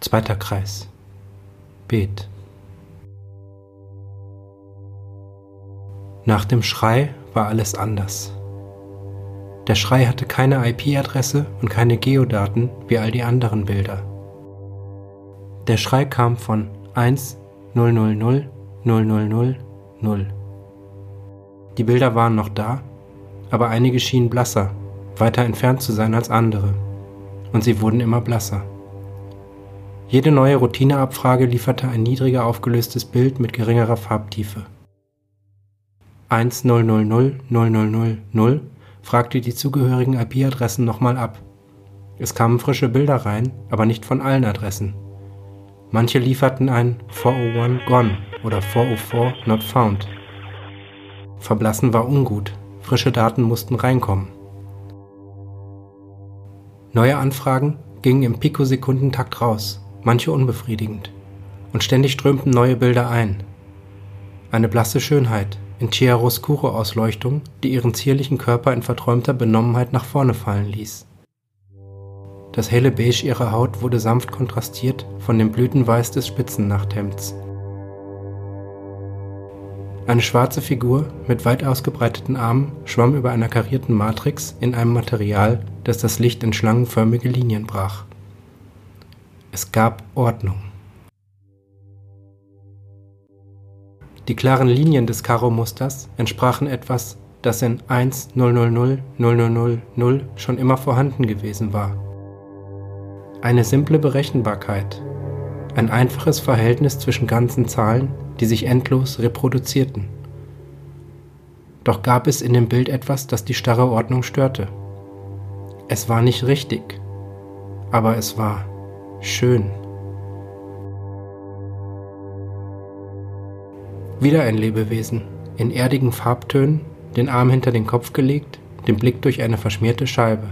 Zweiter Kreis. Bet. Nach dem Schrei war alles anders. Der Schrei hatte keine IP-Adresse und keine Geodaten wie all die anderen Bilder. Der Schrei kam von 1 000 000 0. Die Bilder waren noch da, aber einige schienen blasser, weiter entfernt zu sein als andere, und sie wurden immer blasser. Jede neue Routineabfrage lieferte ein niedriger aufgelöstes Bild mit geringerer Farbtiefe. 1000000 fragte die zugehörigen IP-Adressen nochmal ab. Es kamen frische Bilder rein, aber nicht von allen Adressen. Manche lieferten ein 401 gone oder 404 not found. Verblassen war ungut, frische Daten mussten reinkommen. Neue Anfragen gingen im Pikosekundentakt raus, manche unbefriedigend, und ständig strömten neue Bilder ein. Eine blasse Schönheit in Chiaroscuro-Ausleuchtung, die ihren zierlichen Körper in verträumter Benommenheit nach vorne fallen ließ. Das helle Beige ihrer Haut wurde sanft kontrastiert von dem Blütenweiß des Spitzennachthemds. Eine schwarze Figur mit weit ausgebreiteten Armen schwamm über einer karierten Matrix in einem Material, das das Licht in schlangenförmige Linien brach. Es gab Ordnung. Die klaren Linien des Karo-Musters entsprachen etwas, das in 1 000 000 schon immer vorhanden gewesen war. Eine simple Berechenbarkeit, ein einfaches Verhältnis zwischen ganzen Zahlen, die sich endlos reproduzierten. Doch gab es in dem Bild etwas, das die starre Ordnung störte. Es war nicht richtig, aber es war schön. Wieder ein Lebewesen, in erdigen Farbtönen, den Arm hinter den Kopf gelegt, den Blick durch eine verschmierte Scheibe.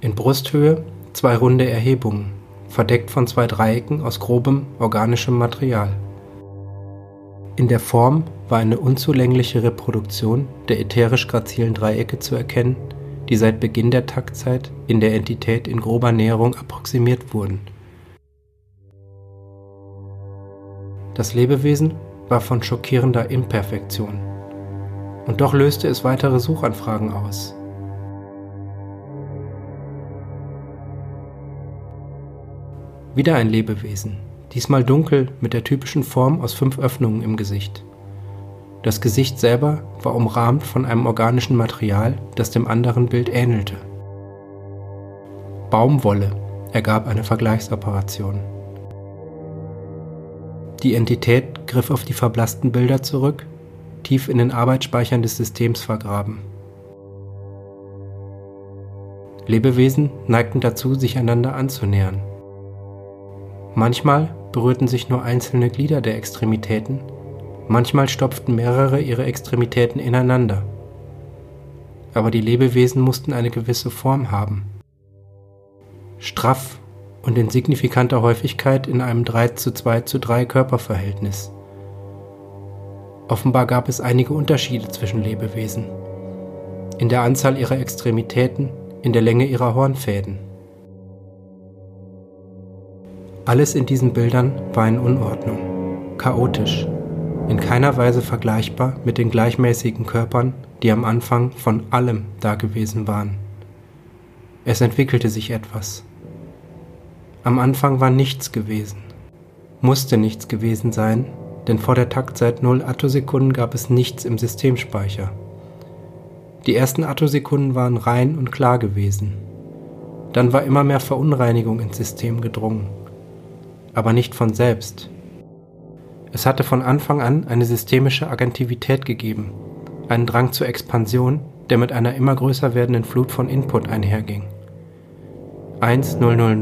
In Brusthöhe zwei runde Erhebungen, verdeckt von zwei Dreiecken aus grobem organischem Material. In der Form war eine unzulängliche Reproduktion der ätherisch grazilen Dreiecke zu erkennen, die seit Beginn der Taktzeit in der Entität in grober Näherung approximiert wurden. Das Lebewesen war von schockierender Imperfektion. Und doch löste es weitere Suchanfragen aus. Wieder ein Lebewesen, diesmal dunkel mit der typischen Form aus fünf Öffnungen im Gesicht. Das Gesicht selber war umrahmt von einem organischen Material, das dem anderen Bild ähnelte. Baumwolle ergab eine Vergleichsoperation. Die Entität griff auf die verblassten Bilder zurück, tief in den Arbeitsspeichern des Systems vergraben. Lebewesen neigten dazu, sich einander anzunähern. Manchmal berührten sich nur einzelne Glieder der Extremitäten Manchmal stopften mehrere ihre Extremitäten ineinander. Aber die Lebewesen mussten eine gewisse Form haben. Straff und in signifikanter Häufigkeit in einem 3 zu 2 zu 3 Körperverhältnis. Offenbar gab es einige Unterschiede zwischen Lebewesen. In der Anzahl ihrer Extremitäten, in der Länge ihrer Hornfäden. Alles in diesen Bildern war in Unordnung, chaotisch, in keiner Weise vergleichbar mit den gleichmäßigen Körpern, die am Anfang von allem dagewesen waren. Es entwickelte sich etwas. Am Anfang war nichts gewesen, musste nichts gewesen sein, denn vor der Taktzeit 0 Attosekunden gab es nichts im Systemspeicher. Die ersten Attosekunden waren rein und klar gewesen. Dann war immer mehr Verunreinigung ins System gedrungen, aber nicht von selbst, es hatte von Anfang an eine systemische Agentivität gegeben, einen Drang zur Expansion, der mit einer immer größer werdenden Flut von Input einherging. 1 000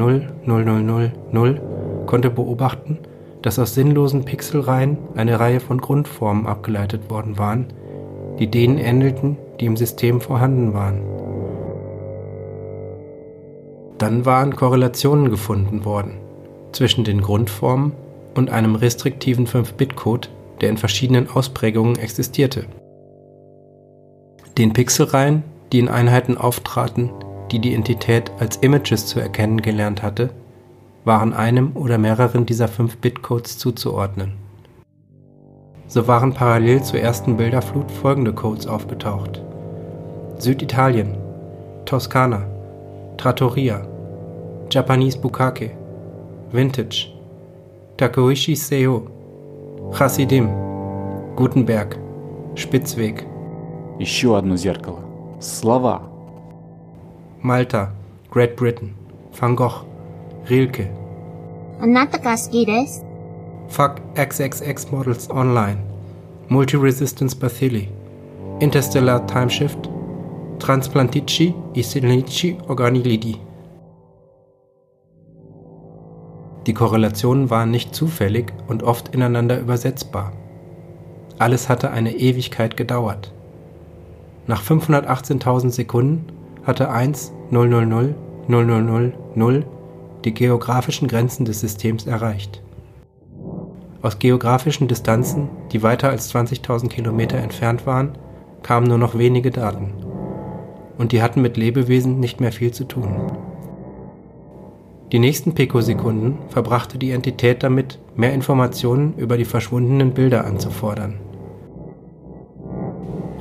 000 konnte beobachten, dass aus sinnlosen Pixelreihen eine Reihe von Grundformen abgeleitet worden waren, die denen ähnelten, die im System vorhanden waren. Dann waren Korrelationen gefunden worden zwischen den Grundformen und einem restriktiven 5-Bit-Code, der in verschiedenen Ausprägungen existierte. Den Pixelreihen, die in Einheiten auftraten, die die Entität als Images zu erkennen gelernt hatte, waren einem oder mehreren dieser 5-Bit-Codes zuzuordnen. So waren parallel zur ersten Bilderflut folgende Codes aufgetaucht: Süditalien, Toskana, Trattoria, Japanese Bukake, Vintage, Takeuchi Seo, Chassidim, Gutenberg, Spitzweg. Еще одно зеркало. Слова. Malta, Great Britain, Van Gogh, Rilke. Fuck XXX Models Online, Multi-Resistance Bathily, Interstellar Timeshift, Transplantici Isinici Organilidi. Die Korrelationen waren nicht zufällig und oft ineinander übersetzbar. Alles hatte eine Ewigkeit gedauert. Nach 518.000 Sekunden hatte 1 000 000 0 die geografischen Grenzen des Systems erreicht. Aus geografischen Distanzen, die weiter als 20.000 Kilometer entfernt waren, kamen nur noch wenige Daten. Und die hatten mit Lebewesen nicht mehr viel zu tun. Die nächsten Pikosekunden verbrachte die Entität damit, mehr Informationen über die verschwundenen Bilder anzufordern.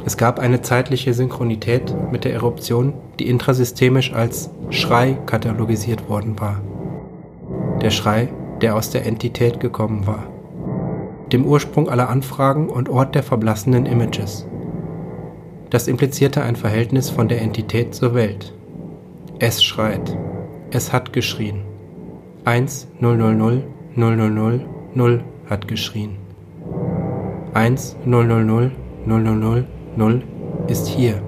Es gab eine zeitliche Synchronität mit der Eruption, die intrasystemisch als Schrei katalogisiert worden war. Der Schrei, der aus der Entität gekommen war. Dem Ursprung aller Anfragen und Ort der verblassenen Images. Das implizierte ein Verhältnis von der Entität zur Welt. Es schreit. Es hat geschrien. 1 000 000 0 hat geschrien. 1 000 000 0 ist hier.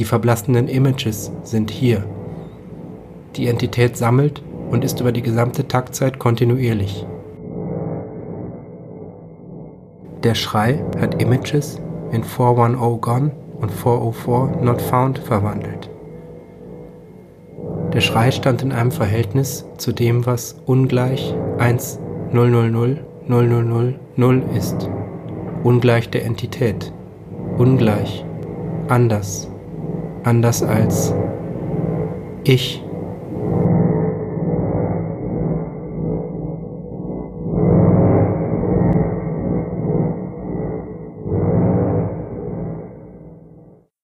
Die verblassenen Images sind hier. Die Entität sammelt und ist über die gesamte Taktzeit kontinuierlich. Der Schrei hat Images in 410 Gone und 404 Not Found verwandelt. Der Schrei stand in einem Verhältnis zu dem, was ungleich 1 000 000 0 ist. Ungleich der Entität. Ungleich. Anders. Anders als ich.